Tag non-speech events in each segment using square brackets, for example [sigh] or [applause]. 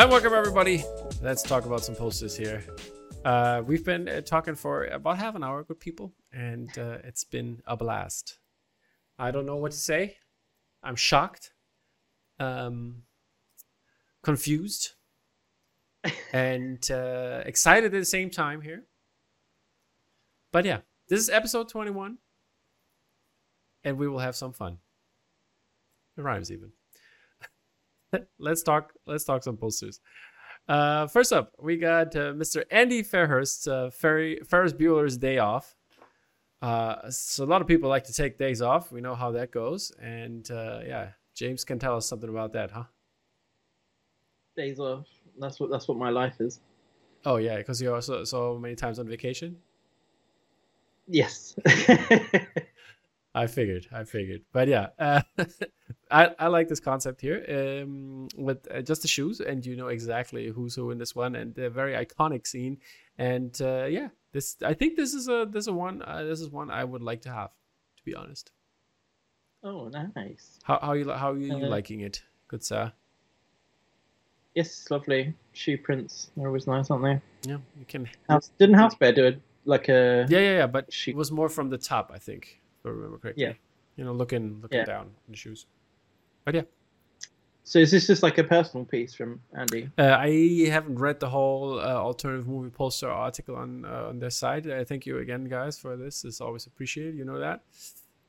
Hi, welcome everybody. Let's talk about some posters here. Uh, we've been uh, talking for about half an hour with people, and uh, it's been a blast. I don't know what to say. I'm shocked, um, confused, [laughs] and uh, excited at the same time here. But yeah, this is episode 21, and we will have some fun. It rhymes even. [laughs] let's talk. Let's talk some posters. Uh, first up, we got uh, Mr. Andy Fairhurst's uh, Ferry, Ferris Bueller's Day Off. Uh, so a lot of people like to take days off. We know how that goes, and uh, yeah, James can tell us something about that, huh? Days off. That's what that's what my life is. Oh yeah, because you're so so many times on vacation. Yes. [laughs] I figured, I figured, but yeah, [laughs] uh, I I like this concept here um, with uh, just the shoes, and you know exactly who's who in this one, and a very iconic scene, and uh, yeah, this I think this is a this is a one uh, this is one I would like to have, to be honest. oh, nice. How how you how are you Uh, liking it, good sir? Yes, lovely. Shoe prints are always nice, aren't they? Yeah, you can. House didn't House Bear do it like a Yeah, yeah, yeah, but She- it was more from the top, I think, if I remember correctly. Yeah. you know, looking looking Yeah. down in the shoes. But yeah. So is this just like a personal piece from Andy? Uh, I haven't read the whole uh, alternative movie poster article on uh, on their site. Uh, thank you again, guys, for this. It's always appreciated. You know that.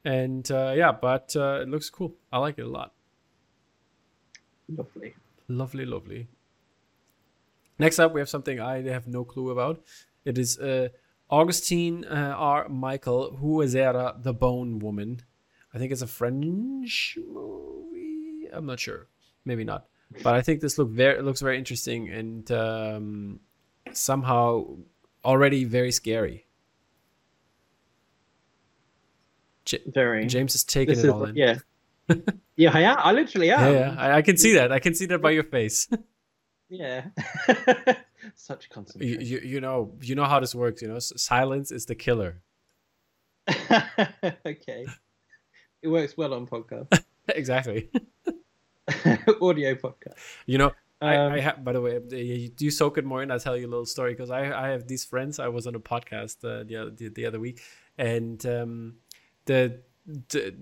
And uh, yeah, but uh, it looks cool. I like it a lot. Lovely. Lovely, lovely. Next up, we have something I have no clue about. It is uh, Augustine uh, R. Michael Huazera, The Bone Woman. I think it's a French movie. I'm not sure. Maybe not. But I think this look very looks very interesting and um, somehow already very scary. J- Very. James is taking this it is all in. yeah. [laughs] yeah, I. I literally am. yeah, yeah. I, I can see that. I can see that by your face. [laughs] Yeah. [laughs] Such you, concentration. you, you know you know how this works you know silence is the killer [laughs] okay. It works well on podcast. [laughs] exactly [laughs] Audio podcast. you know Um, I, I have by the way you do soak it more in i'll tell you a little story because I, I have these friends i was on a podcast uh, the, other, the, the other week and um the, the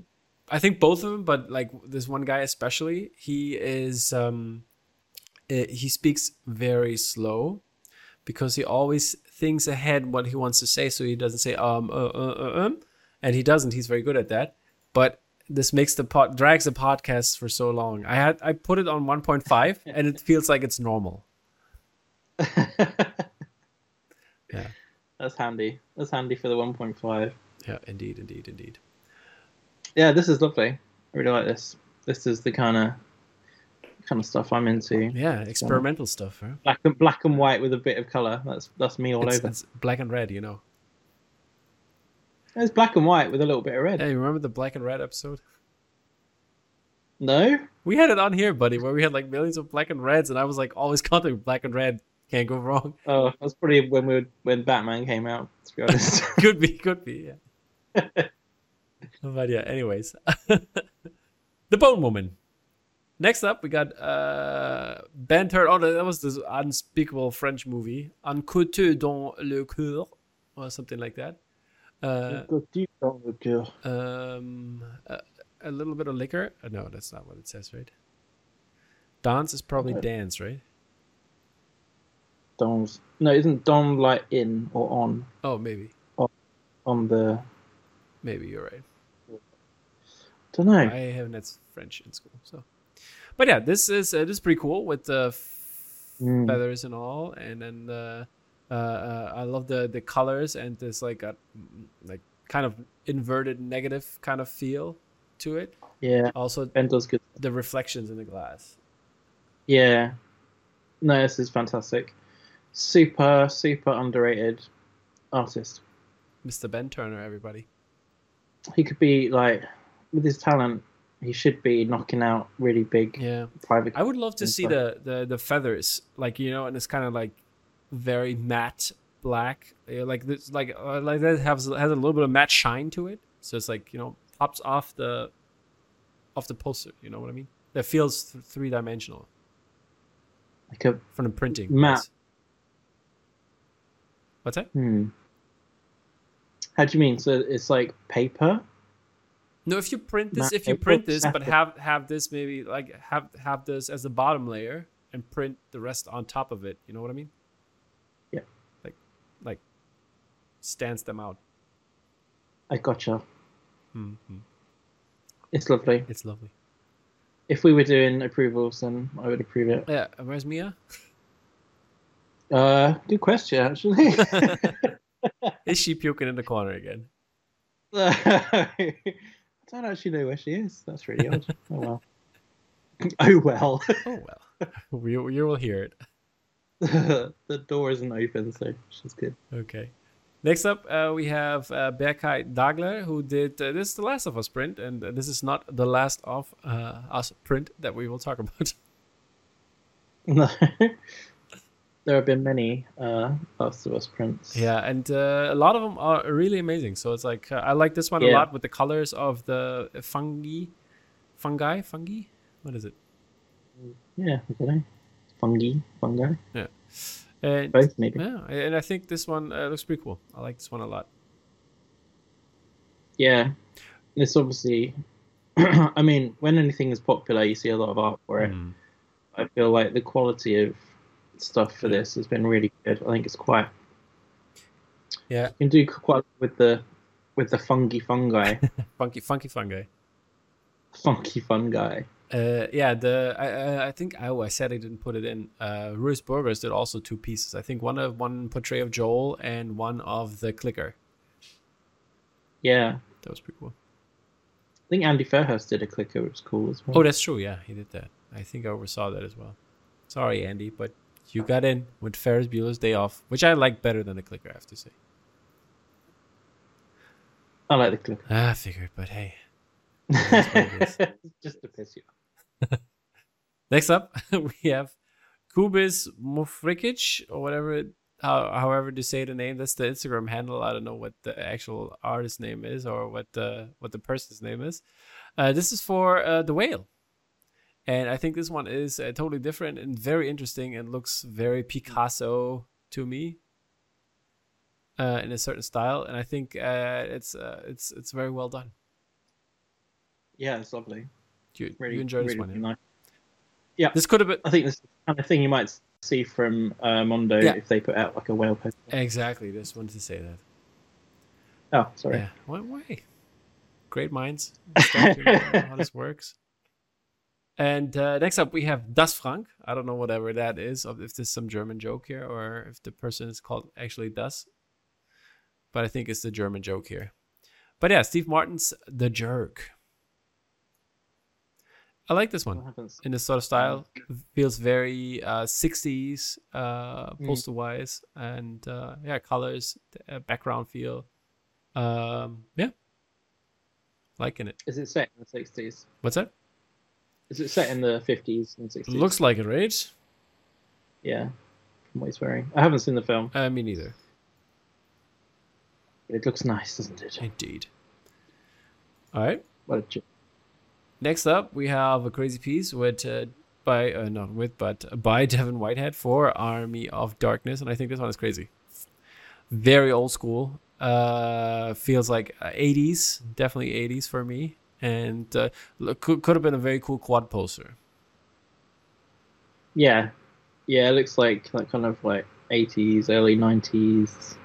i think both of them but like this one guy especially he is um uh, he speaks very slow because he always thinks ahead what he wants to say so he doesn't say um uh, uh, uh, um and he doesn't he's very good at that but this makes the pod drags the podcast for so long i had i put it on 1.5 [laughs] and it feels like it's normal [laughs] Yeah. That's handy. That's handy for the 1.5. yeah indeed indeed indeed Yeah, this is lovely. I really like this. This is the kind of kind of stuff I'm into. yeah experimental stuff huh? Black and black and white with a bit of color. That's that's me all it's, over. it's black and red you know It's black and white with a little bit of red. hey remember the black and red episode No, we had it on here buddy where we had like millions of black and reds and i was like always [laughs] counting black and red can't go wrong oh, that's probably when we were, when Batman came out. To be honest. [laughs] could be, could be, yeah. [laughs] but yeah, anyways. the Bone Woman. Next up, we got uh Ben Turner. Oh, that was this unspeakable French movie. Un couteau dans le cœur, or something like that. Uh, um, a, a little bit of liquor. Uh, no, that's not what it says, right? Dance is probably dance, right? Dom's no, isn't Dom like in or on Oh, maybe, on the? maybe you're right. Don't know. I haven't had French in school, so. But yeah, this is uh, this is pretty cool with the Mm. feathers and all, and then uh, uh, uh, I love the the colors and this like a like kind of inverted negative kind of feel to it. Yeah, Also, Ben does good. the reflections in the glass. Yeah, no, this is fantastic. Super, super underrated artist. Mr. Ben Turner, everybody. He could be like, with his talent, he should be knocking out really big Yeah, private. I would love to see the, the the feathers, like you know, and it's kind of like very matte black, Yeah, like this, like uh, like that has has a little bit of matte shine to it. So it's like you know pops off the off the poster. You know what I mean? That feels th- three dimensional. Like a from the printing. Matte. What's that? hmm. How do you mean? So it's like paper? No, if you print this, if you print this, but have have this maybe like have have this as the bottom layer and print the rest on top of it. You know what I mean? Yeah. Like, like stands them out. I gotcha. hmm It's lovely. It's lovely. If we were doing approvals, then I would approve it. Yeah, where's Mia? Uh, good question, actually. [laughs] Is she puking in the corner again? [laughs] I don't actually know where she is. That's really odd. Oh well. [laughs] Oh well. Oh well, [laughs] we you will hear it. [laughs] the door isn't open, so she's good. Okay. Next up, uh, we have uh, Berkay Daglar, who did uh, this is the Last of Us print, and uh, this is not the Last of uh, Us print that we will talk about. No. There have been many uh, Last of Us prints. yeah, and uh, a lot of them are really amazing. So it's like uh, I like this one a lot with the colors of the fungi, fungi, fungi. What is it? Yeah, don't. Fungi, fungi, And both maybe. yeah, and I think this one uh, looks pretty cool. I like this one a lot. Yeah, it's obviously. [clears throat] I mean, when anything is popular, you see a lot of art for it. Mm. I feel like the quality of stuff for Yeah. this has been really good. I think it's quite. Yeah, You can do quite with the with the fungi fungi, [laughs] funky, funky fungi. funky fungi. Uh, yeah, the I, I I think oh I said I didn't put it in. Uh, Ruiz Burgos did also two pieces. I think one of one portrait of Joel and one of the clicker. Yeah, That was pretty cool. I think Andy Fairhurst did a clicker, which was cool as well. Oh, that's true. Yeah, he did that. I think I oversaw that as well. Sorry, Andy, but you got in with Ferris Bueller's Day Off, which I like better than the clicker. I have to say. I like the clicker. Ah, I figured, but hey. is what it [laughs] Just to piss you off. Next up, [laughs] we have Kubis Mufrikic or whatever, how, however to say the name. That's the Instagram handle. I don't know what the actual artist name is or what the what the person's name is. Uh, this is for uh, the whale, and I think this one is uh, totally different and very interesting and looks very Picasso to me. Uh, in a certain style, and I think uh, it's uh, it's it's very well done. Yeah, it's lovely. You, Really, you enjoy this really one? yeah? This could have been I think this is the kind of thing you might see from uh, Mondo Yeah. if they put out like a whale poster. exactly. Just wanted to say that. Oh, sorry. Yeah. Why? Great minds. Start to know how this works. And uh, next up, we have Das Frank. I don't know whatever that is, or if there's some German joke here, or if the person is called actually Das. But I think it's the German joke here. But yeah, Steve Martin's The Jerk. I like this one in this sort of style. Feels very uh, 60s uh, Mm. poster wise, and uh, yeah, colors, uh, background feel. Um, yeah, liking it. Is it set in the sixties? What's that? Is it set in the fifties and sixties? Looks like it, right? Yeah. From what he's wearing. I haven't seen the film, Uh, me neither. but it looks nice, doesn't it? Indeed. All right. What a j- Next up, we have a crazy piece with uh, by uh, not with but by Devin Whitehead for Army of Darkness, and I think this one is crazy. Very old school. Uh, feels like uh, 80s, definitely 80s for me, and uh, look, could could have been a very cool quad poster. Yeah. Yeah, it looks like that kind of like eighties, early nineties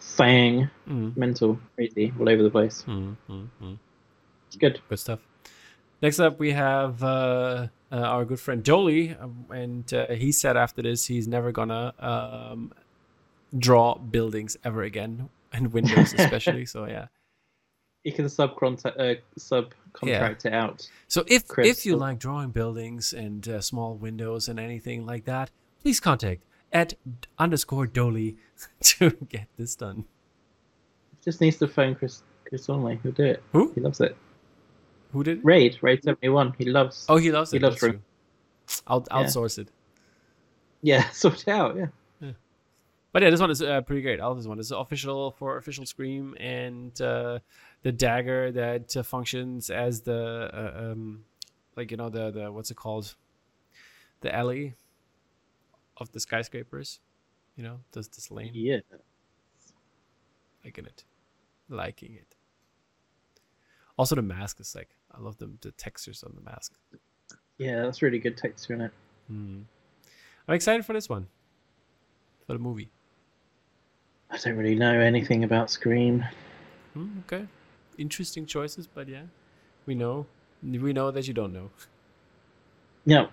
Fang, Mm. mental, crazy, all over the place. Mm, mm, mm. It's good. Good stuff. Next up, we have uh, uh, our good friend Jolie, um, and uh, he said after this he's never gonna um, draw buildings ever again, and windows [laughs] especially. so yeah. You can subcontract uh, subcontract it out. So if Chris, if you like drawing buildings and uh, small windows and anything like that, please contact at underscore Dolly [laughs] to get this done. Just needs to phone Chris Chris Donnelly. He'll do it. Who? He loves it. Who did? it? Raid, Raid seventy one. He loves. Oh, he loves it. He it. loves Ring. true. I'll Yeah. outsource it. Yeah, [laughs] sort it out. Yeah. But yeah, this one is uh, pretty great. I love this one. It's official for official Scream and uh, the dagger that uh, functions as the uh, um, like you know the the what's it called the alley of the skyscrapers. You know, does this lane. Yeah. Liking it, liking it. Also, the mask is like I love the the textures on the mask. Yeah, that's really good texture in it. Hmm. I'm excited for this one, for the movie. I don't really know anything about Scream. Hmm, okay, interesting choices, but yeah, we know we know that you don't know. Yeah.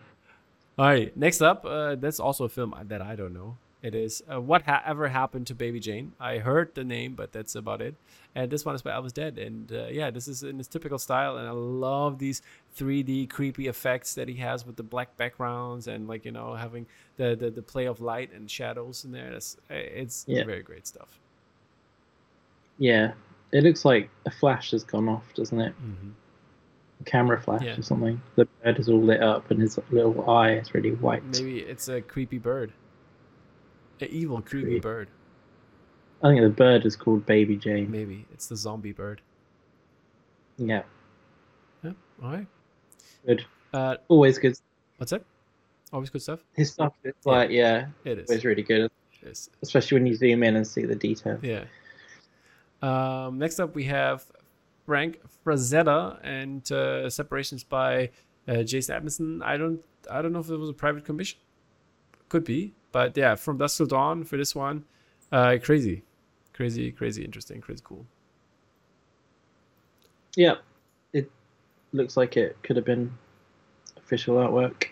All right, next up, uh, that's also a film that I don't know. It is uh, What ha- Ever Happened to Baby Jane. I heard the name, but that's about it. And this one is by Elvis Dead. And uh, yeah, this is in his typical style. And I love these 3D creepy effects that he has with the black backgrounds and like, you know, having the, the, the play of light and shadows in there. That's, it's Yeah. very great stuff. Yeah. It looks like a flash has gone off, doesn't it? hmm A camera flash Yeah. or something. The bird is all lit up and his little eye is really white. Maybe it's a creepy bird. An evil, creepy Creepy. bird. I think the bird is called Baby Jane. Maybe it's the zombie bird. Yeah. Yeah. All right. Good. Uh, Always good. what's that? Always good stuff. His stuff is Yeah. like, yeah, It is. always really good. It's, Especially when you zoom in and see the detail. yeah. Um, next up, we have Frank Frazetta and uh, separations by uh, Jason Edmondson. I don't, I don't know if it was a private commission. Could be, but yeah, from Dusk Till Dawn for this one, uh, crazy, crazy, crazy, interesting, crazy cool. Yeah. It looks like it could have been official artwork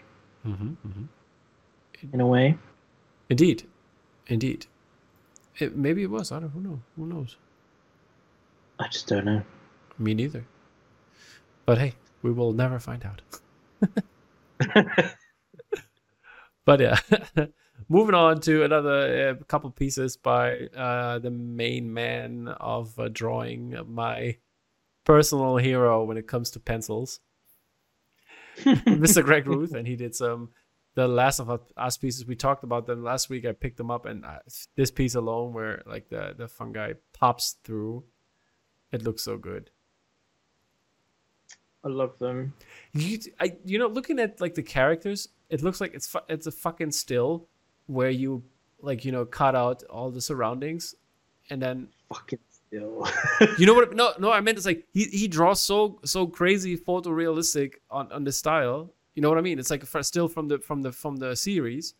Mm-hmm, mm-hmm. in a way. Indeed, indeed. It, maybe it was. I don't. Who know? Who knows? I just don't know. Me neither. But hey, we will never find out. [laughs] But yeah, [laughs] moving on to another uh, couple pieces by uh, the main man of uh, drawing, my personal hero when it comes to pencils, [laughs] Mr. Greg Ruth, and he did some the Last of Us pieces. We talked about them last week. I picked them up, and uh, this piece alone, where like the the fungi pops through, it looks so good. I love them. You, I, you know, looking at like the characters, it looks like it's fu- it's a fucking still where you like you know cut out all the surroundings, and then Fucking still. [laughs] you know what? [laughs] No, no, I meant it's like he he draws so so crazy photorealistic on on the style. You know what I mean? It's like a still from the from the from the series,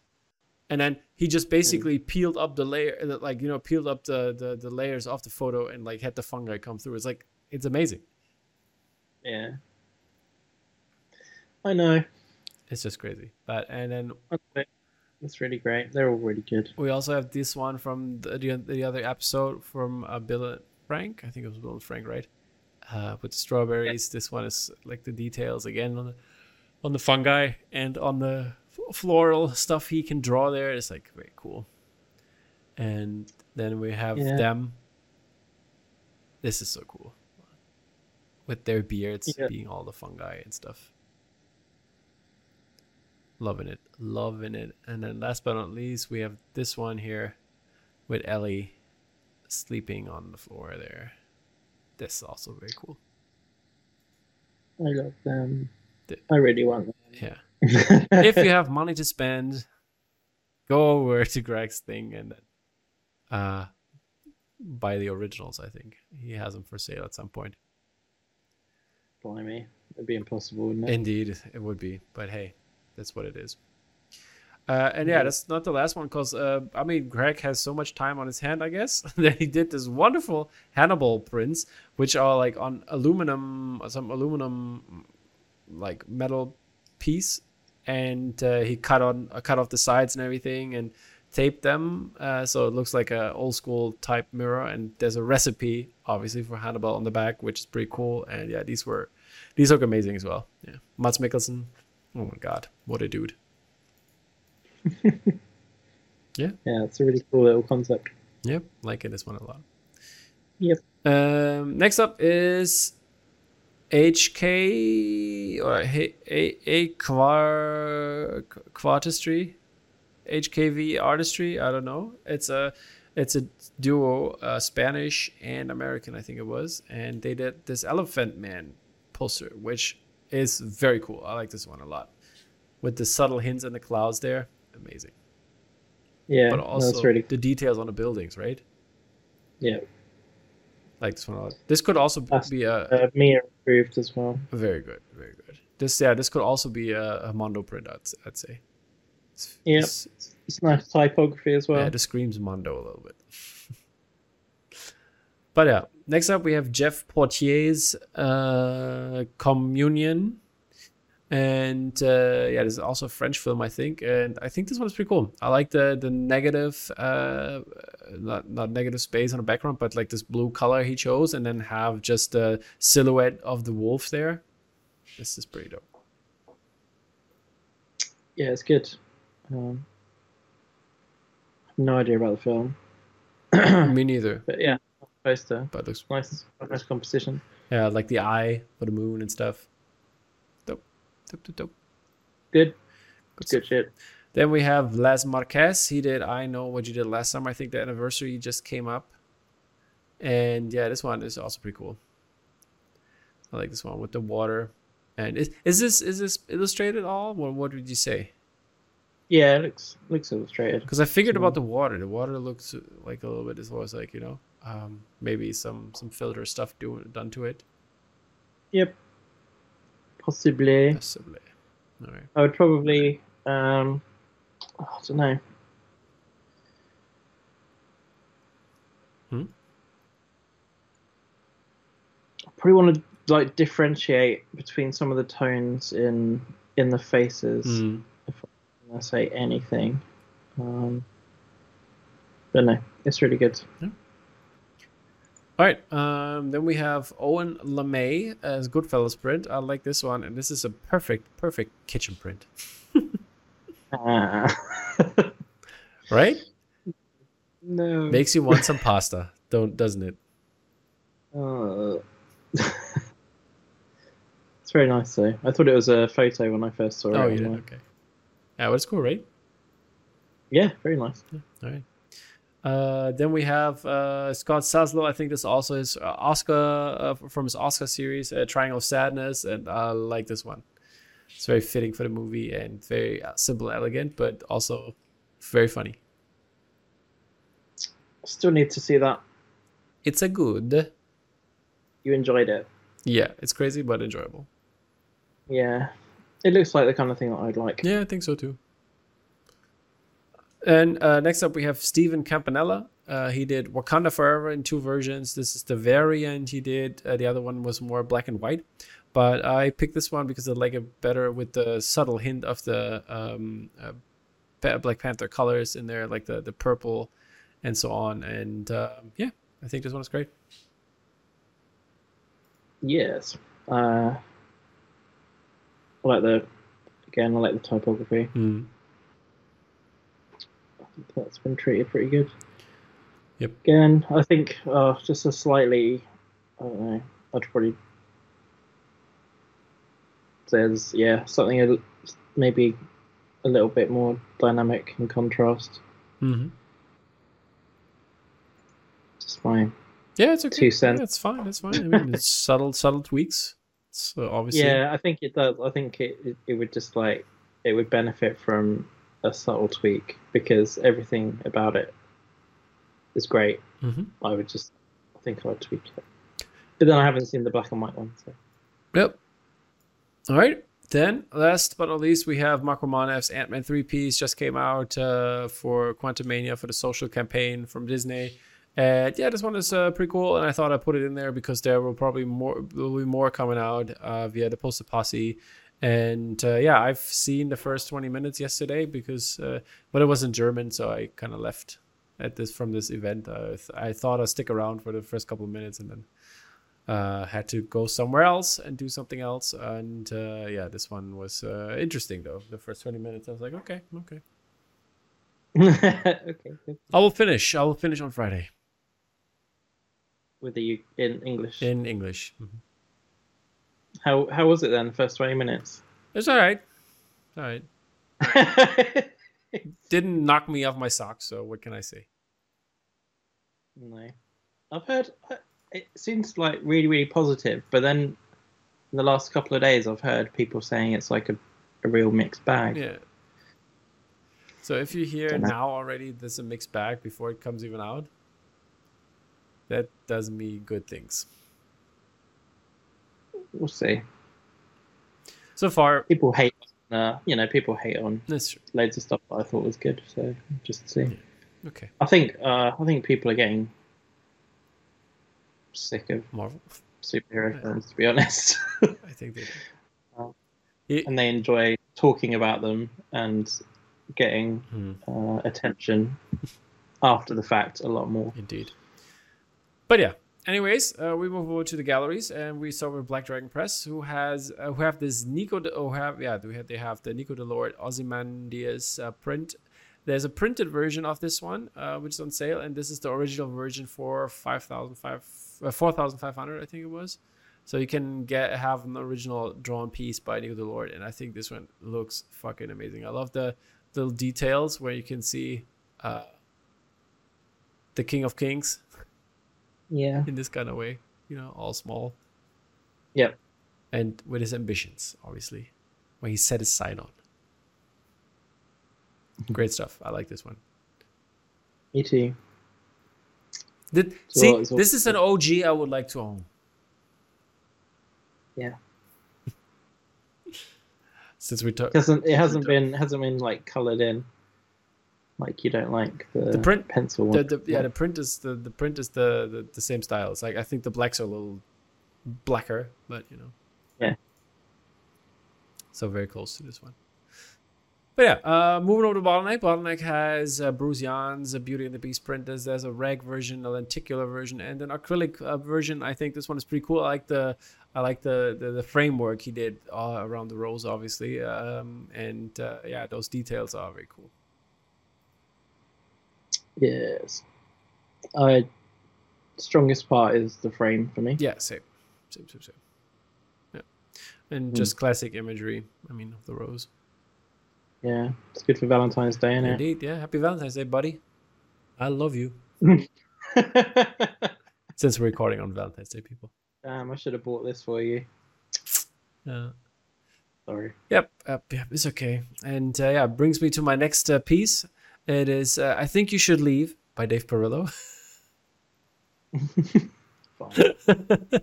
and then he just basically peeled up the layer, uh, like you know, peeled up the the the layers off the photo and like had the fungi come through. It's like it's amazing. yeah. I know. It's just crazy. But and then Okay. That's really great. They're all really good. We also have this one from the, the, the other episode from uh, Bill and Frank. I think it was Bill and Frank, right? Uh, with the strawberries. This one is like the details again on the on the fungi and on the floral stuff he can draw there. It's like very cool. And then we have Yeah. them. This is so cool. With their beards Yeah. being all the fungi and stuff. Loving it. Loving it. And then last but not least, we have this one here with Ellie sleeping on the floor there. This is also very cool. I love them. The- I really want them. Yeah. If you [laughs] have money to spend, go over to Greg's thing and then uh buy the originals, I think. He has them for sale at some point. Blimey. It'd be impossible, wouldn't it? Indeed, it would be. But hey, that's what it is. Uh, and yeah, that's not the last one because uh, I mean, Greg has so much time on his hand, I guess, [laughs] that he did this wonderful Hannibal prints, which are like on aluminum, some aluminum, like metal piece, and uh, he cut on uh, cut off the sides and everything and taped them, uh, so it looks like a old school type mirror. And there's a recipe, obviously, for Hannibal on the back, which is pretty cool. And yeah, these were these look amazing as well. Yeah, Mads Mikkelsen. Oh my god, what a dude! [laughs] Yeah, yeah, it's a really cool little concept. Yep, liking this one a lot. Yep. Um, next up is HK or A A, A Quar Quartistry, HKV Artistry. I don't know. It's a it's a duo, uh, Spanish and American, I think it was, and they did this Elephant Man poster, which is very cool. I like this one a lot. with the subtle hints in the clouds there. Amazing. Yeah, But no, also that's really the details on the buildings, right? yeah. Like this one. a lot. This could also That's- be a, Uh, Mia improved as well. very good, very good. This yeah, this could also be a, a Mondo print. I'd, I'd say. It's, Yep. it's- It's nice typography as well. yeah, this screams Mondo a little bit. [laughs] but yeah, next up we have Jeff Portier's uh, Communion. And uh, yeah, this is also a French film, I think, and I think this one is pretty cool. I like the the negative, uh, not not negative space on the background, but like this blue color he chose, and then have just the silhouette of the wolf there. This is pretty dope. Yeah, it's good. Um, no idea about the film, [clears throat] Me neither, but yeah, poster. but it looks Nice, nice composition. yeah, like the eye for the moon and stuff. Dope, dope, dope. Good, Good good shit. Then we have Les Marquez. He did I Know What You Did Last Summer. I think the anniversary just came up. And yeah, this one is also pretty cool. I like this one with the water. And is, is this is this illustrated at all? What what would you say? Yeah, it looks looks illustrated. Because I figured So- about the water. The water looks like a little bit as well as like you know, um, maybe some some filter stuff do, done to it. Yep. Possibly. Possibly. I would probably. Um, I don't know. Hmm? I probably want to like differentiate between some of the tones in in the faces. Mm. When I say anything. Um, but no, it's really good. All right. Um, then we have Owen LeMay as Goodfellas print. I like this one, and this is a perfect, perfect kitchen print, Ah. [laughs] right? no. Makes you want some pasta, don't doesn't it? Uh, [laughs] it's very nice though. I thought it was a photo when I first saw it. Oh, yeah. Okay. Yeah, well, it's cool, right? Yeah, very nice. All right. Uh, then we have uh, Scott Saslow. I think this also is uh, Oscar uh, from his Oscar series, uh, Triangle of Sadness, and I like this one. It's very fitting for the movie and very uh, simple, elegant, but also very funny. Still need to see that. It's a good. You enjoyed it. Yeah, it's crazy but enjoyable. Yeah. It looks like the kind of thing that I'd like. Yeah, I think so too. And uh, next up, we have Steven Campanella. Uh, he did Wakanda Forever in two versions. This is the variant he did. Uh, the other one was more black and white. But I picked this one because I like it better with the subtle hint of the um, uh, Black Panther colors in there, like the, the purple and so on. And uh, yeah, I think this one is great. Yes. Uh, I like the again. I like the typography. Mm. That's been treated pretty good. Yep. Again, I think uh, just a slightly. I don't know. I'd probably says yeah something a, maybe a little bit more dynamic and contrast. Mm-hmm. Just my Yeah, it's okay. Two cents. Yeah, it's fine. It's fine. I mean, it's [laughs] subtle, subtle tweaks. So obviously, yeah. I think it does. I think it, it it would just like it would benefit from a subtle tweak because everything about it is great. Mhm. I would just I think I would tweak it. But then I haven't seen the black and white one. So. Yep. All right. Then, last but not least, we have Marco Manev's Ant Man 3 piece just came out uh, for Quantumania for the social campaign from Disney. And yeah, this one is uh, pretty cool. And I thought I'd put it in there because there will probably more will be more coming out uh, via the Poster Posse. And uh, yeah, I've seen the first 20 minutes yesterday because, uh, but it was in German, so I kind of left at this from this event. Uh, th- I thought I'd stick around for the first couple of minutes and then uh, had to go somewhere else and do something else. And uh, yeah, this one was uh, interesting though. The first 20 minutes, I was like, okay, okay. [laughs] okay. I will finish. I will finish on Friday With the U- in English. in English. Mhm. How how was it then? First twenty minutes. It's all right. All right. [laughs] Didn't knock me off my socks, so what can I say? no, I've heard uh, it seems like really really positive, but then in the last couple of days I've heard people saying it's like a a real mixed bag. Yeah. So if you hear now already there's a mixed bag before it comes even out, that does me good things. We'll see. So far, People hate, uh, you know, people hate on loads of stuff that I thought was good. So just see. Okay. I think uh, I think people are getting sick of Marvel. superhero Yeah. films, to be honest, I think they do. [laughs] Oh. Ye- and they enjoy talking about them and getting Hmm, uh, attention [laughs] after the fact a lot more. indeed. But yeah. Anyways, uh, we move over to the galleries, and we start with Black Dragon Press, who has uh, who have this Nico. De, oh, have yeah, they have, they have the Nico Delort Ozymandias uh, print. There's a printed version of this one, uh, which is on sale, and this is the original version for five thousand five, uh, four thousand five hundred, I think it was. So you can get have an original drawn piece by Nico Delort, and I think this one looks fucking amazing. I love the little details where you can see uh, the King of Kings [laughs] Yeah. in this kind of way, you know, all small Yep. and with his ambitions, obviously, when he set his sight on. Great stuff. I like this one. Me too. Did, So see, all- this is an OG I would like to own. Yeah. [laughs] Since we talked, It hasn't it hasn't been hasn't been like coloured in. Like you don't like the, The print- pencil the, one. the, yeah, the print is the, the print is the, the the same style. It's like I think the blacks are a little blacker, but you know. Yeah. So very close to this one. But yeah, uh, moving over to Bottleneck. Bottleneck has uh, Bruce Yan's uh, Beauty and the Beast print There's a rag version, a lenticular version, and an acrylic uh, version. I think this one is pretty cool. I like the I like the the, the framework he did uh, around the rose, obviously, um, and uh, yeah, those details are very cool. Yes. I strongest part is the frame for me. Yeah, same, same, same, same. Yeah, and Hmm. just classic imagery. I mean, of the rose. Yeah. It's good for Valentine's Day, isn't Indeed, yeah. Happy Valentine's Day, buddy. I love you. [laughs] Since we're recording on Valentine's Day, people. Damn, I should have bought this for you. Uh, Sorry. yep, yep, yep. It's okay. And uh, yeah, brings me to my next uh, piece. It is uh, "I Think You Should Leave" by Dave Perillo. [laughs]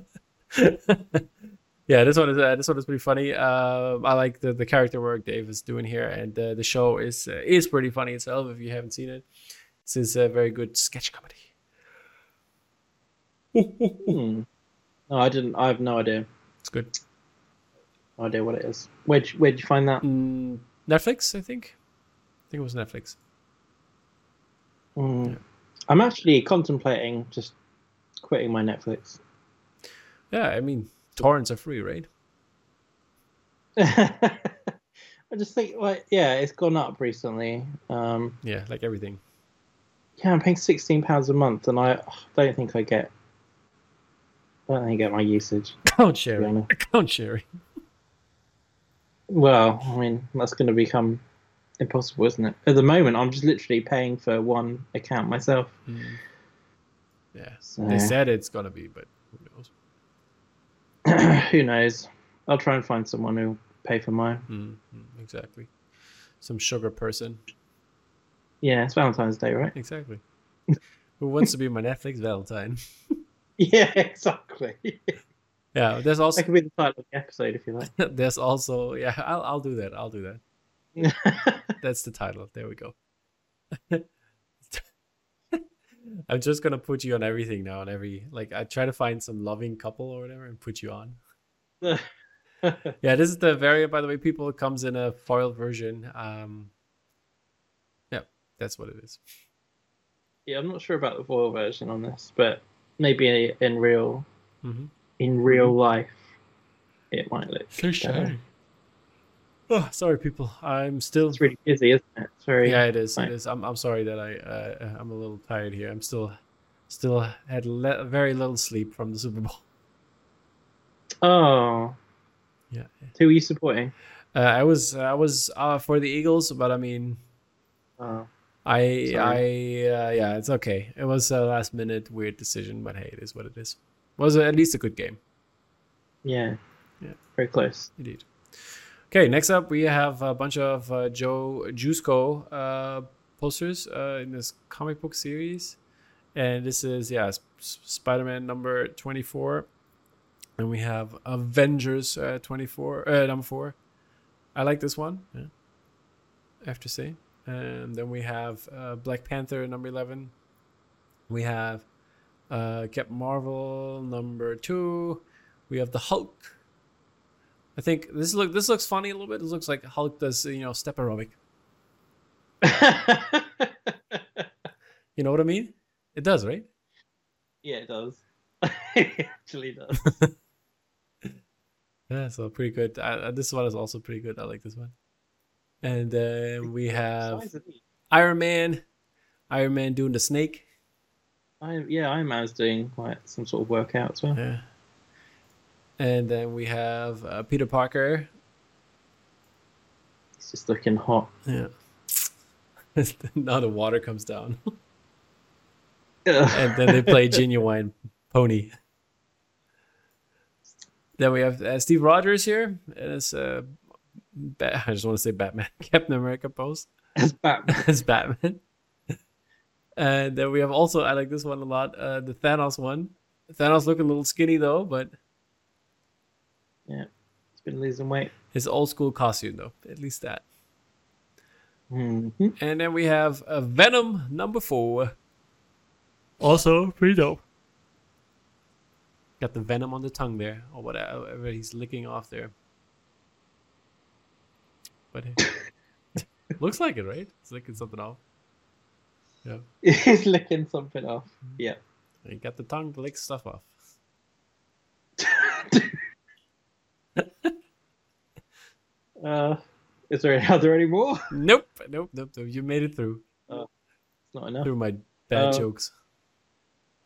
Yeah, this one is uh, this one is pretty funny. Um, I like the, the character work Dave is doing here, and uh, the show is uh, is pretty funny itself. If you haven't seen it, this is a very good sketch comedy. Hmm. No, I didn't. I have no idea. It's good. No idea what it is. Where'd you, where'd you find that? Mm, Netflix, I think. I think it was Netflix. Hmm. I'm actually contemplating just quitting my Netflix. Yeah, I mean torrents are free, right? [laughs] I just think, like, yeah, it's gone up recently. Um, Yeah, like everything. yeah, I'm paying sixteen pounds a month, and I don't think I get. I don't think I get my usage. [laughs] Be sharing. Account [laughs] sharing. Well, I mean, that's going to become impossible, isn't it? At the moment, I'm just literally paying for one account myself. Mm. Yeah. So, They said it's gonna be, but who knows? [clears throat] who knows? I'll try and find someone who'll pay for mine. Mm, mm, exactly. Some sugar person. Yeah, it's Valentine's Day, right? Exactly. Who wants to be my Netflix Valentine? [laughs] [laughs] Yeah, exactly. Yeah, there's also that could be the title of the episode if you like. [laughs] there's also yeah, I'll I'll do that. I'll do that. That's the title. There we go. [laughs] I'm just gonna put you on everything now, on every like I try to find some loving couple or whatever and put you on. [laughs] Yeah, this is the variant, by the way. People it comes in a foil version. Um, yeah, that's what it is. yeah, I'm not sure about the foil version on this, but maybe in real Mm-hmm. in real life it might look. better. Oh, sorry, people. I'm still. It's really busy, isn't it? Very. Yeah, it is. Right. It is. I'm. I'm sorry that I. Uh, I'm a little tired here. I'm still, still had le- very little sleep from the Super Bowl. Oh, Yeah. who are you supporting? Uh, I was. I was uh, for the Eagles, but I mean, Oh, I. Sorry. I. Uh, yeah, it's okay. It was a last minute weird decision, but hey, it is what it is. Was at least a good game. yeah. Yeah. Very close. Indeed. Okay, next up we have a bunch of uh, Joe Jusko uh, posters uh, in this comic book series, and this is yeah Spider-Man number twenty-four, and we have Avengers uh, twenty-four uh, number four. I like this one. Yeah, I have to say. And then we have uh, Black Panther number eleven. We have Captain Marvel number two. We have the Hulk. I think this look this looks funny a little bit. This looks like Hulk does you know step aerobic. [laughs] You know what I mean? It does, right? yeah, it does. [laughs] it actually does. [laughs] Yeah, so pretty good. I, this one is also pretty good. I like this one. And then we have Size of these. Iron Man. Iron Man doing the snake. I, yeah, Iron Man's doing quite some sort of workout as well. Yeah. And then we have uh, Peter Parker. He's just looking hot. Yeah. [laughs] now the water comes down. And then they play [laughs] genuine pony. Then we have uh, Steve Rogers here as uh, ba- I just want to say Batman, [laughs] Captain America pose As Batman. as Batman. And then we have also I like this one a lot, uh, the Thanos one. Thanos looking a little skinny though, but Yeah, he's been losing weight. his old school costume though, at least that. hmm And then we have uh, Venom number four. Also pretty dope. Got the venom on the tongue there, or whatever he's licking off there. But it [laughs] looks like it, right? It's licking something off. Yeah, He's licking something off. Yeah. he got the tongue to lick stuff off. [laughs] uh, is there are there any [laughs] more? Nope, nope, nope, nope. You made it through It's not enough. through my bad Uh, jokes.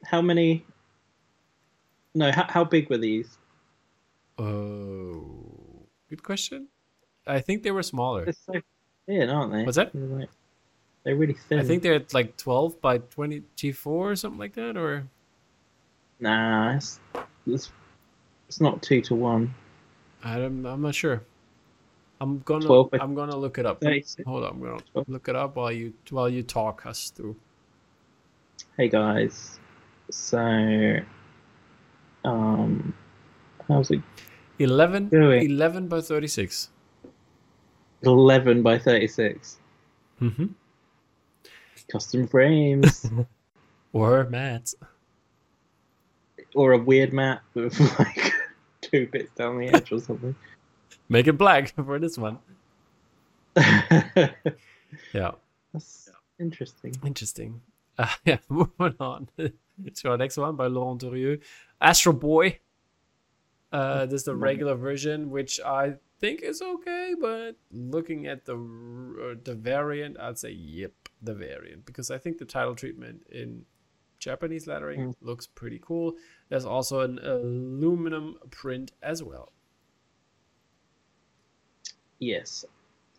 How many? No, how, how big were these? Oh, good question. I think they were smaller. They're so thin, aren't they? What's that? They're, like, they're really thin. I think they're like 12 by 20 G4 or something like that, or Nah, it's, it's, it's not two to one. I don't, I'm not sure. I'm gonna 12 I'm gonna look it up. 36. Hold on, I'm gonna 12. look it up while you while you talk us through. Hey guys, so um, how's it? 11, Doing. 11 by 36. Eleven by thirty-six. Mm-hmm. Custom frames [laughs] Or mats. or a weird map with [laughs] like two bits down the edge or something. [laughs] Make it black [laughs] for this one. [laughs] Yeah. That's interesting. interesting. Uh, yeah, moving on to our next one by Laurent Durieux. Astro Boy. Uh, this is the regular version, which I think is okay, but looking at the uh, the variant, I'd say yep, the variant because I think the title treatment in Japanese lettering Mm. looks pretty cool. There's also an aluminum print as well. Yes,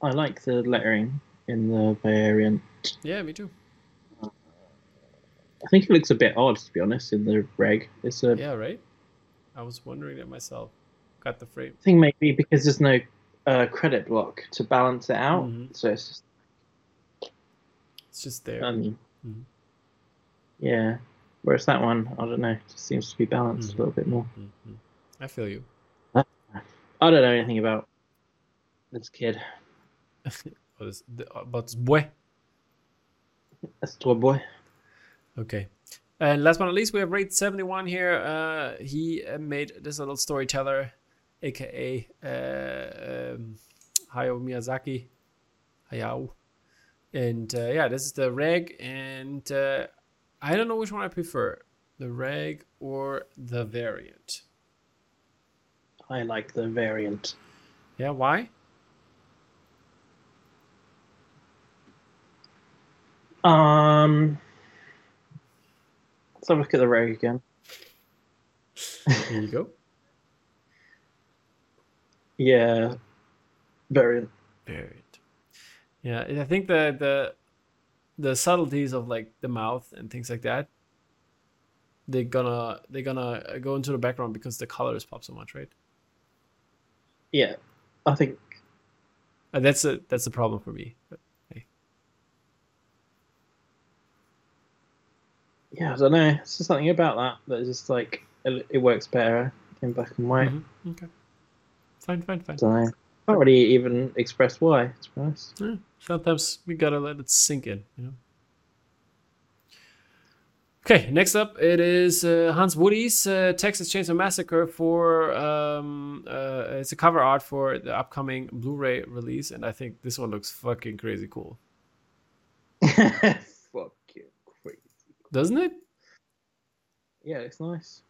I like the lettering in the variant. Yeah, me too. I think it looks a bit odd, to be honest, in the reg. It's a Yeah, right. I was wondering that myself. Got the frame. I think maybe because there's no uh, credit block to balance it out, Mhm. so it's just It's just there. um, Mhm. yeah. Whereas that one, I don't know, just seems to be balanced Mhm. a little bit more. Mhm. I feel you. I don't know anything about this kid. [laughs] What is the, about this boy? That's boy. Okay. And last but not least, we have Raid 71 here. Uh, he uh, made this little storyteller, aka uh, um, Hayao Miyazaki. Hayao. And uh, yeah, this is the reg, and uh, I don't know which one I prefer the reg or the variant. I like the variant. Yeah, why? Um, let's have a look at the reg again. Here you go. [laughs] Yeah, variant. Variant. Yeah, I think the the the subtleties of like the mouth and things like that they're gonna they're gonna go into the background because the colors pop so much, right? Yeah, I think Uh, that's a that's a problem for me. But, hey. Yeah, I don't know. It's just something about that that is just like it, it works better in black and white. Mhm, Okay. Fine, fine, fine. I don't. Can't really even express why. To be honest. Yeah, sometimes we gotta let it sink in, you know. Okay, next up it is uh, Hans Woody's uh, Texas Chainsaw Massacre for um, uh, it's a cover art for the upcoming Blu-ray release, and I think this one looks fucking crazy cool, [laughs] Fucking crazy. doesn't it? Yeah, it's nice.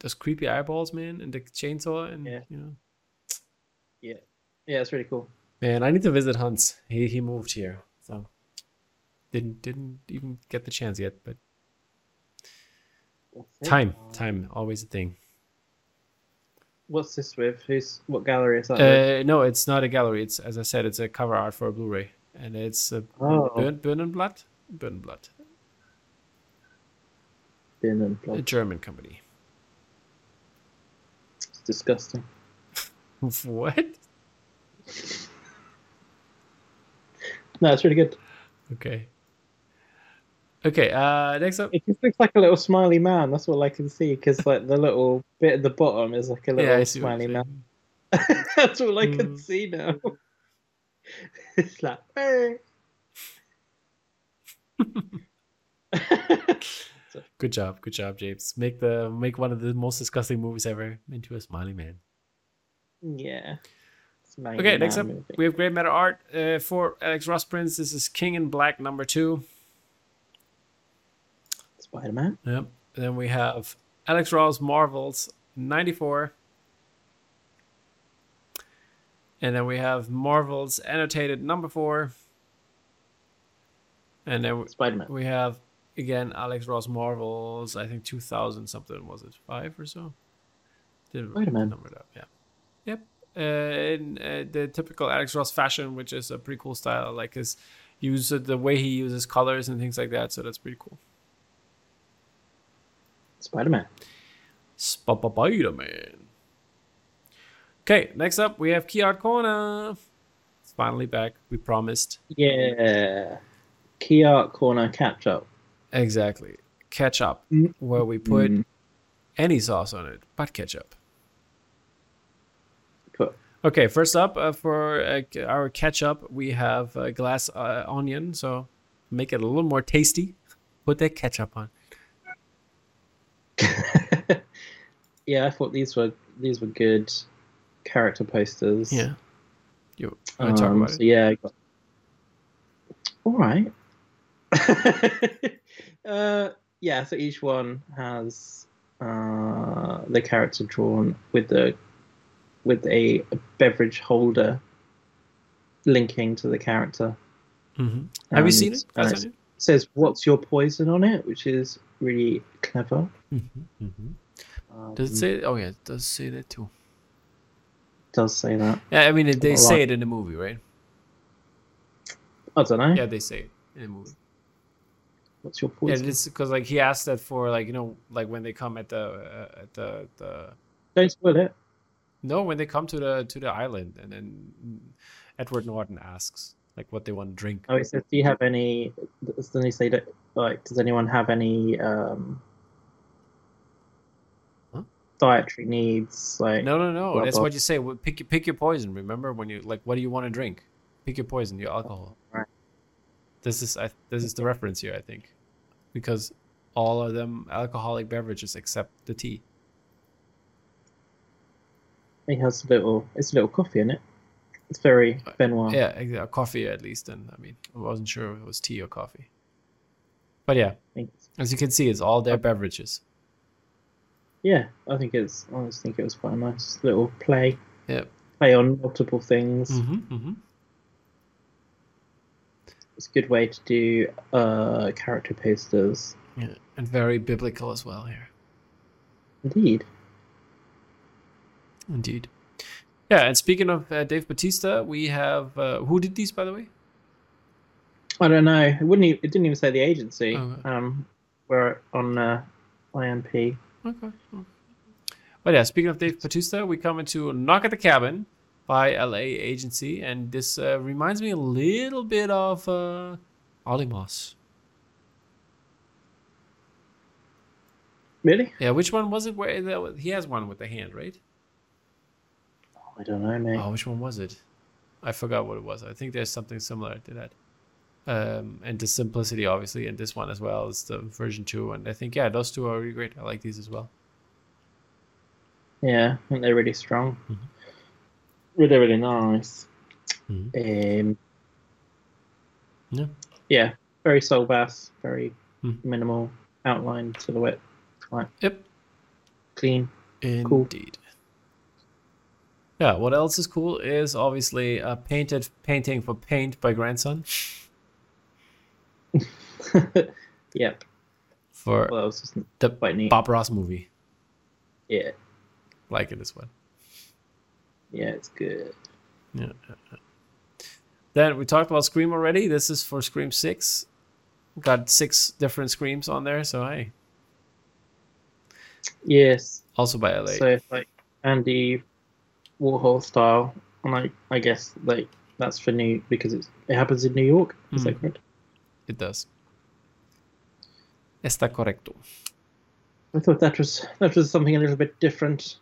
Those creepy eyeballs, man, and the chainsaw, and Yeah. you know, Yeah, yeah, it's really cool. man, I need to visit Hans. He he moved here, so didn't didn't even get the chance yet, but time, time, always a thing. What's this with? Who's what gallery is that? Uh, no, it's not a gallery. It's as I said, it's a cover art for a Blu-ray, and it's a Oh. Burn, Burnenblatt, Bin and a blood. German company. It's disgusting. [laughs] what? No, it's really good. Okay. Okay. Uh, next up. It just looks like a little smiley man. That's all I can see. Because like the little bit at the bottom is like a little Yeah, I see what smiley man. [laughs] That's all I can Mm. see now. [laughs] it's like. "Hey." Good job, good job, James. Make the make one of the most disgusting movies ever into a smiley man. Yeah. Okay, next up, movie. we have Grey Matter Art uh, for Alex Ross prints. This is King in Black number two. Spider Man. Yep. Then we have Alex Ross Marvels 94. And then we have Marvels annotated number four. And then we- Spider Man. we have again Alex Ross Marvels, I think 2000 something, was it five or so? Didn't Spider-Man. number up, yeah. Yep. Uh, in uh, the typical Alex Ross fashion, which is a pretty cool style, like his use of the way he uses colors and things like that. So that's pretty cool. Spider Man. Spider Man. Okay, next up we have Key Art Corner. It's finally back. We promised. Yeah. Key Art Corner catch up. Exactly. Ketchup, Mm. where we put Mm. any sauce on it, but ketchup. Okay, first up uh, for uh, our ketchup, we have uh, glass uh, onion. So make it a little more tasty. Put that ketchup on. [laughs] yeah, I thought these were these were good character posters. Yeah. You to talk Um, about so it? yeah. Got... All right. [laughs] uh, yeah. So each one has uh, the character drawn with the with a beverage holder linking to the character. Mhm. Have you seen it? uh, it says "What's your poison?" on it, which is really clever. Mhm, mhm. Um, Does it say? Oh yeah, it does say that too. does say that. Yeah, I mean they say it in the movie, right? I don't know. Yeah, they say it in the movie. What's your poison? Yeah, it's because like he asked that for like you know like when they come at the uh, at the the Don't spoil it. No when they come to the to the island and then Edward Norton asks like what they want to drink. Oh, it says, "Do you have any?" Doesn't he say that? Like, does anyone have any um, Huh? dietary needs? Like, No, no, no. Blah, That's blah. what you say. Well, Pick your- pick your poison. Remember when you like what do you want to drink? Pick your poison. Your alcohol. Right. This is I, this is the reference here, I think, because all of them alcoholic beverages except the tea. He has a little. It's a little coffee in it. It's very Benoit. Yeah, coffee at least. And I mean, I wasn't sure if it was tea or coffee. But yeah, as you can see, it's all their beverages. yeah, I think it's. I just think it was quite a nice little play. Yeah. Play on multiple things. Mm-hmm, mm-hmm. It's a good way to do uh, character posters. Yeah, and very biblical as well here. Indeed. Indeed. Yeah, and speaking of uh, Dave Batista, we have uh, who did these, by the way? I don't know. It wouldn't. Even, it didn't even say the agency. Oh, Okay. Um, we're on uh, IMP. Okay. But yeah, speaking of Dave Batista, we come into Knock at the Cabin, by LA agency, and this uh, reminds me a little bit of uh, Olly Moss. Really? Yeah, which one was it? Where he has one with the hand, right? I don't know, mate. Oh, which one was it? I forgot what it was. I think there's something similar to that. Um, and the simplicity, obviously, and this one as well is the version two. And I think yeah, those two are really great. I like these as well. Yeah, I think they're really strong. Mhm. Really, really nice. Mhm. Um, Yeah. Yeah, very Saul Bass, very Mhm. minimal outline silhouette, Yep. clean. Indeed. Yeah. What else is cool is obviously a painted painting for Paint by Grandson [laughs] yep. for Well, the quite neat. Bob Ross movie. Yeah, Like it as well. yeah, it's good. Yeah. Then we talked about Scream already. This is for Scream Six. Got six different screams on there. So hey, Yes. also by LA. So it's like Andy Warhol style, and I, I guess like that's for New because it's it happens in New York. Is that Mhm. correct? It does. Está correcto. I thought that was that was something a little bit different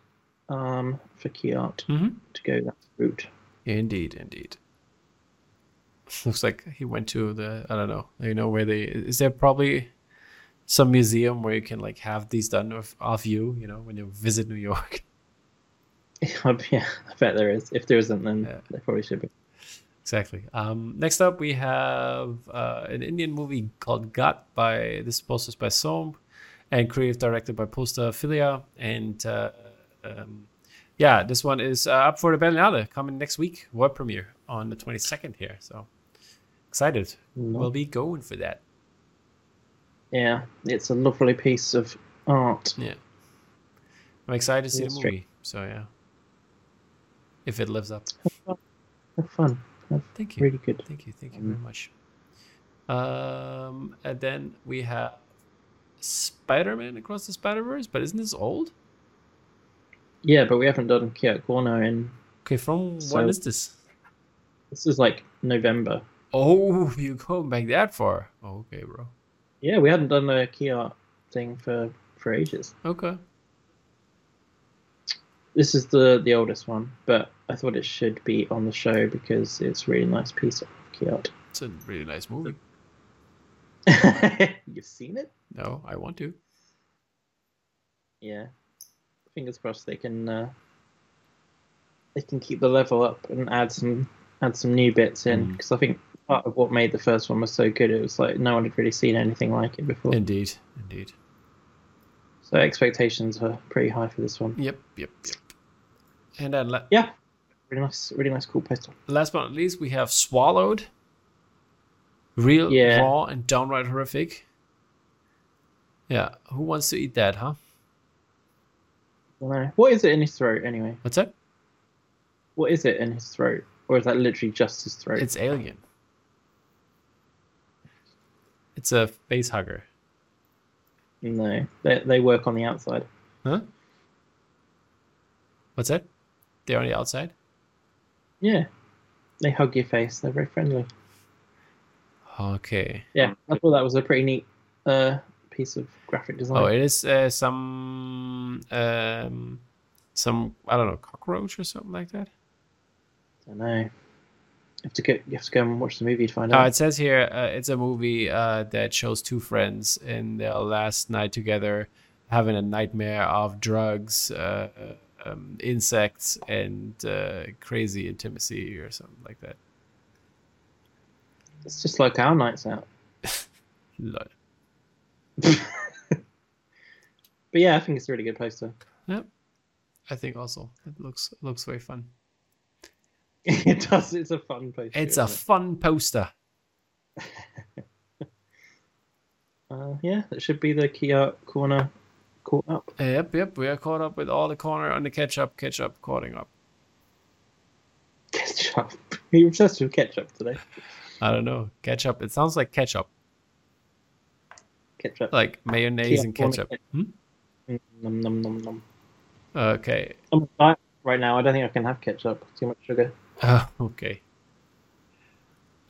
um, for key art Mm-hmm. to go that route. Indeed, indeed. [laughs] Looks like he went to the I don't know. You know where they is there probably some museum where you can like have these done of, of you, you know, when you visit New York. [laughs] [laughs] yeah, I bet there is. If there isn't, then Yeah. there probably should be. Exactly. Um, next up, we have uh, an Indian movie called Gat by this posters by Som and creative directed by Posta Filia. And uh, um, yeah, this one is uh, up for the Berlinale coming next week, world premiere on the 22nd here. So excited. We'll be going for that. Yeah, it's a lovely piece of art. Yeah. I'm excited to see the movie. So yeah. If it lives up. Have fun. Have Thank you. really good. Thank you, thank you Mm. very much. Um, and then we have Spider-Man Across the Spider-Verse, but isn't this old? Yeah, but we haven't done Key Art Corner in. Okay, from So- when is this? This is like November. Oh, you going back that far? Oh, okay, bro. Yeah, we hadn't done a art thing for for ages. Okay. This is the the oldest one, but I thought it should be on the show because it's a really nice piece of key art. It's a really nice movie. [laughs] You've seen it? No, I want to. Yeah. Fingers crossed they can uh, they can keep the level up and add some add some new bits in Mm. because I think part of what made the first one was so good it was like no one had really seen anything like it before. Indeed, indeed. So expectations are pretty high for this one. Yep, yep, yep. And then la- Yeah. Really nice really nice cool poster. last but not least, we have Swallowed. Real, Yeah. raw, and downright horrific. Yeah, who wants to eat that, huh? What is it in his throat anyway? What's that? What is it in his throat? Or is that literally just his throat? It's alien. It's a face hugger. No. They they work on the outside. Huh? What's that? They're on the outside? Yeah. They hug your face. They're very friendly. Okay. Yeah. I thought that was a pretty neat uh piece of graphic design. Oh, it is uh, some um some I don't know cockroach or something like that. I don't know. You have to go. You have to go and watch the movie to find Uh, out. it says here uh, it's a movie uh, that shows two friends in their last night together having a nightmare of drugs, uh, um, insects, and uh, crazy intimacy or something like that. It's just like our nights out. [laughs] [laughs] But yeah, I think it's a really good poster. Yep. I think also it looks it looks very fun. [laughs] it does. It's a fun poster. It's a isn't fun poster. Uh, yeah, that should be the key art corner caught up. Yep, yep. We are caught up with all the corner on the catch up, catch up, caught up. Ketchup. [laughs] You're obsessed with ketchup today. I don't know. Ketchup. It sounds like ketchup, Ketchup. like mayonnaise Yeah, and ketchup. ketchup. Hmm? Nom nom nom nom. Okay. I'm, right now. I don't think I can have ketchup. Too much sugar. Oh, okay.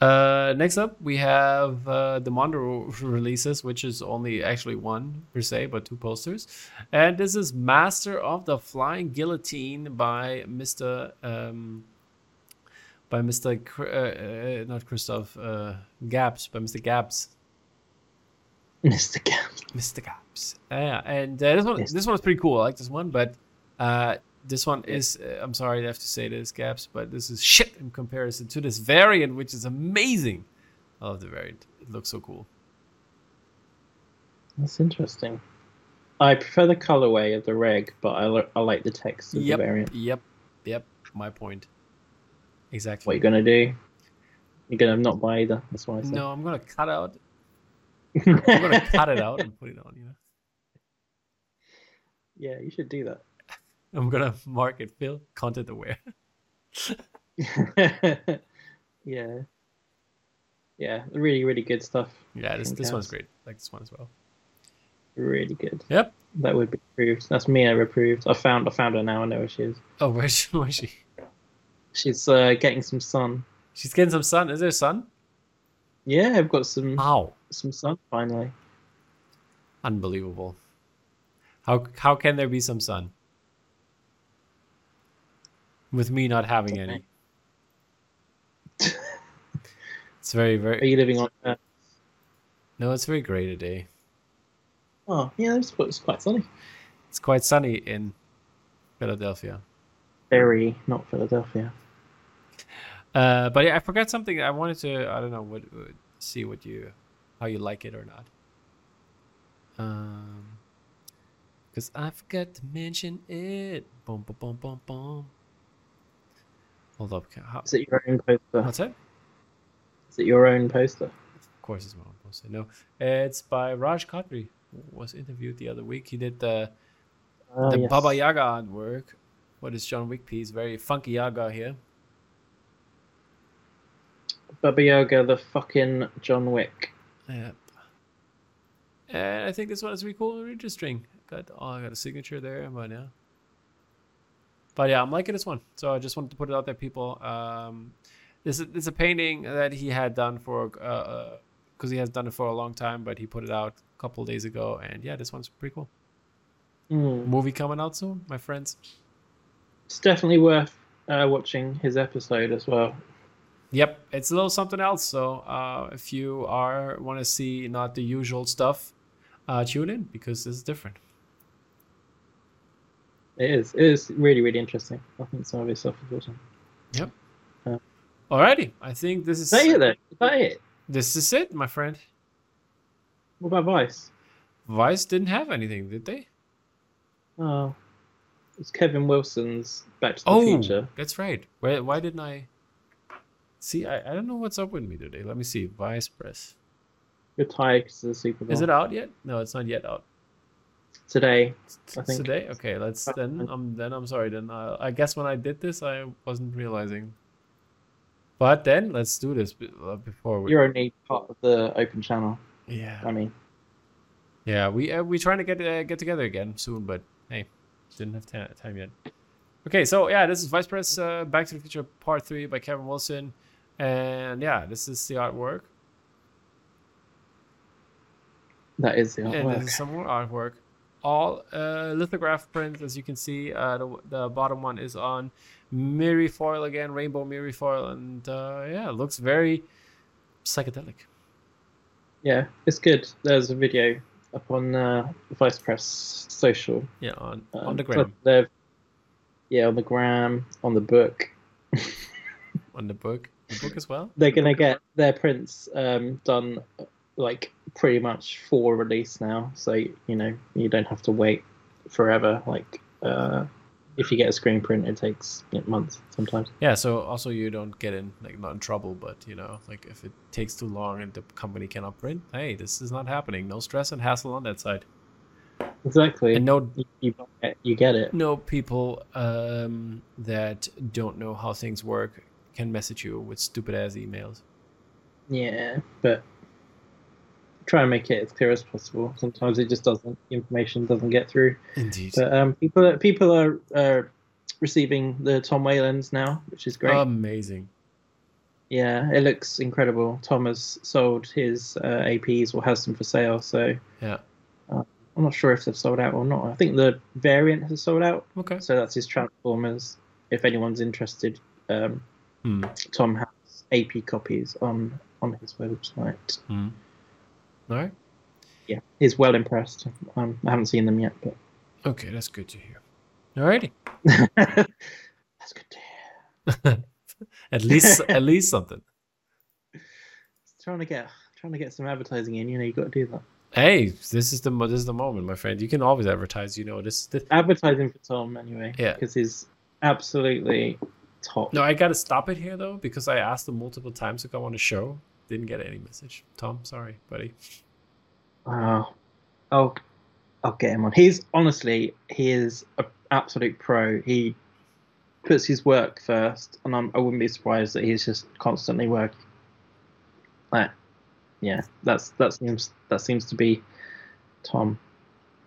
Uh, next up, we have uh, the Mondo [laughs] releases, which is only actually one per se, but two posters. And this is Master of the Flying Guillotine by Mr. Um, by Mr. Uh, uh, not Christoph uh, Gabs, by Mr. Gaps. Mr. Gaps. Mr. Gabs. Uh, yeah, and uh, this one, this one is pretty cool. I like this one, but uh, this one is. Uh, I'm sorry i have to say this, gaps but this is shit in comparison to this variant, which is amazing. I love the variant. It looks so cool. That's interesting. I prefer the colorway of the reg, but I, li- I like the text of Yep, the variant. yep, yep. My point. Exactly. What you're gonna do? You're gonna not buy either. That's why I said. no, I'm gonna cut out. [laughs] I'm gonna cut it out and put it on. You know, yeah, you should do [laughs] I'm gonna mark it Phil content aware. [laughs] [laughs] yeah. Yeah, really, really good stuff. yeah, this this one's great. I like this one as well. Really good. Yep. That would be approved. That's Mia approved. I found I found her now. I know where she is. Oh, where's she? Where's she? She's uh, getting some sun. She's getting some sun. Is there sun? Yeah, I've got some How? some sun finally. Unbelievable. How how can there be some sun? With me not having any. [laughs] It's very very. Are you living on? Uh, no, it's very gray today. oh, yeah, it's, it's quite sunny. It's quite sunny in Philadelphia. Very not Philadelphia. Uh, but yeah, I forgot something. I wanted to. I don't know what see what you how you like it or not. Um, because I forgot to mention it. Boom, boom, boom, boom, boom. Hold up. How, Is it your own poster? what's that? Is it your own poster? Of course, it's my own poster. No, it's by Raj Khatri. Was interviewed the other week. He did the Oh, the yes. Baba Yaga artwork. What is John Wick piece? Very funky Yaga here. Baba Yaga, the fucking John Wick. Yep. And I think this one is really cool and interesting. Got oh, I got a signature there, but yeah. But yeah, I'm liking this one. So I just wanted to put it out there, people. Um, this is it's a painting that he had done for uh, because he has done it for a long time, but he put it out a couple days ago, and yeah, this one's pretty cool. Mm. Movie coming out soon, my friends. It's definitely worth uh, watching his episode as well. Yep, it's a little something else. So uh, if you are want to see not the usual stuff, uh, tune in because this is different. It is. It is really, really interesting. I think some of his stuff is awesome. Yep. Uh, Alrighty, I think this is Say that it then? Is that it? this is it, my friend. What about Vice? Vice didn't have anything, did they? Oh, it's Kevin Wilson's Back to the Oh, Future. that's right. Why, why didn't I see? I, I don't know what's up with me today. Let me see. Vice Press. Retired to the Super Bowl. Is it out yet? No, it's not yet out. Today? I think- today. Okay, let's then. Um, then I'm sorry. Then uh, I guess when I did this, I wasn't realizing. But then let's do this uh, before we. You're only part of the open channel. Yeah. I mean, Yeah, we uh, we trying to get uh, get together again soon, but hey, didn't have ta- time yet. Okay, so yeah, this is Vice Press uh, Back to the Future Part Three by Kevin Wilson, and yeah, this is the artwork, that is the and artwork. this is some more artwork. All uh, lithograph prints, as you can see. Uh, the the bottom one is on Mirri foil again, rainbow Mirri foil, and uh, yeah, it looks very psychedelic. Yeah, it's good. There's a video up on uh, Vice Press social. Yeah, on Um, on the gram, Yeah, on the gram, on the book. [laughs] on the book, the book as well. They're gonna get their prints um, done like pretty much for release now, so you know you don't have to wait forever. Like uh, if you get a screen print, it takes you know, months sometimes. Yeah, so also you don't get in like not in trouble, but you know, like if it takes too long and the company cannot print, hey, this is not happening. No stress and hassle on that side. Exactly. And no you, you, buy it, you get it. no people um, that don't know how things work can message you with stupid ass emails. Yeah, but try and make it as clear as possible. Sometimes it just doesn't. The information doesn't get through. Indeed. But um, people, people are, are receiving the Tom Whalens now, which is great. Amazing. yeah, it looks incredible. Tom has sold his uh, APs or has them for sale, so Yeah. I'm not sure if they've sold out or not. I think the variant has sold out, Okay. so that's his Transformers. If anyone's interested, um, Hmm. Tom has AP copies on on his website. Hmm. Right. Yeah, he's well impressed. Um, I haven't seen them yet, but Okay, that's good to hear. Alrighty. [laughs] that's good to hear. [laughs] At least, at least something. Trying to get trying to get some advertising in, you know, you got to do that. Hey, this is the this is the moment, my friend. You can always advertise. You know this. this Advertising for Tom anyway. Yeah. because he's absolutely top. no, I gotta stop it here though because I asked him multiple times to come on the show. Didn't get any message. Tom, sorry, buddy. Oh, I'll, I'll get him on. He's honestly, he is an absolute pro. He puts his work first, and I'm, I wouldn't be surprised that he's just constantly working. Like, yeah, that's that seems that seems to be Tom.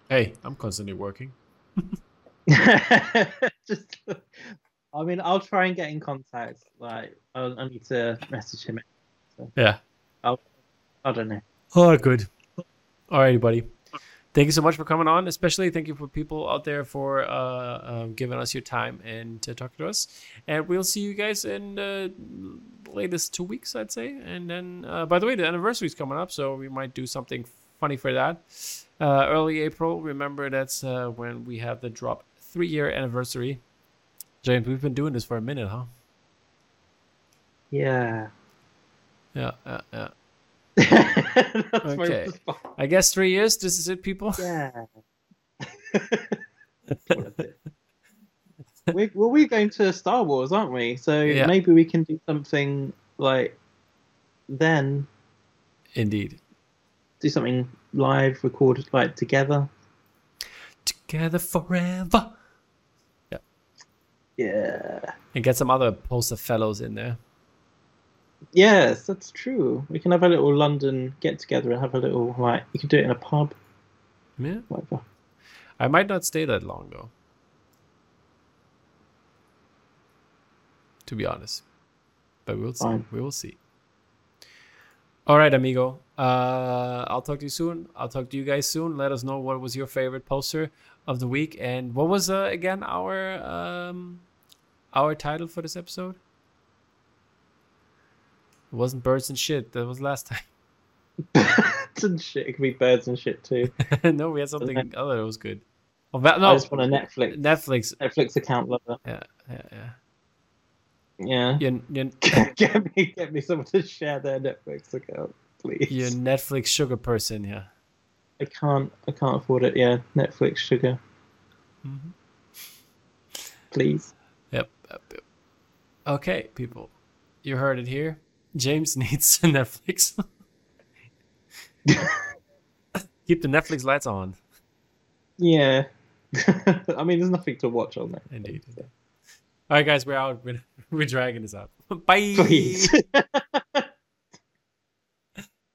Hey, I'm constantly working. [laughs] just, I mean, I'll try and get in contact. Like, I, I need to message him. Yeah. I I don't know. Oh, good. All right, buddy. Thank you so much for coming on. Especially thank you for people out there for uh, um, giving us your time and to talk to us. And we'll see you guys in the latest two weeks, I'd say. And then, uh, by the way, the anniversary is coming up, so we might do something funny for that. Uh, early April. Remember, that's uh, when we have the drop three year anniversary. James, we've been doing this for a minute, huh? Yeah. Yeah, yeah, yeah. [laughs] Okay. I guess three years. This is it, people. Yeah. [laughs] we, well, we're going to Star Wars, aren't we? So Yeah. maybe we can do something like then Indeed. do something live, recorded like together. Together forever. Yeah. Yeah. And get some other poster fellows in there. Yes, that's true. We can have a little London get together and have a little like you can do it in a pub, Yeah. whatever. I might not stay that long though. To be honest. But we'll see. Fine. We will see. All right, amigo. Uh, I'll talk to you soon. I'll talk to you guys soon. Let us know what was your favorite poster of the week and what was uh, again our um our title for this episode. It wasn't birds and shit. That was last time. [laughs] Birds and shit. It could be birds and shit too. [laughs] no, we had something other that was good. Oh, I no, just want a Netflix Netflix. Netflix account lover. Yeah, yeah, yeah. Yeah. Your, your, [laughs] get me get me someone to share their Netflix account, please. your Netflix sugar person, yeah. I can't I can't afford it. Yeah, Netflix sugar, Mhm. please. Yep, yep, yep. Okay, people, you heard it here. James [laughs] needs Netflix. Keep the Netflix lights on. Yeah. [laughs] I mean, there's nothing to watch on there. Indeed. All right, guys, we're out. We're, [laughs] we're dragging this out. Bye. Please.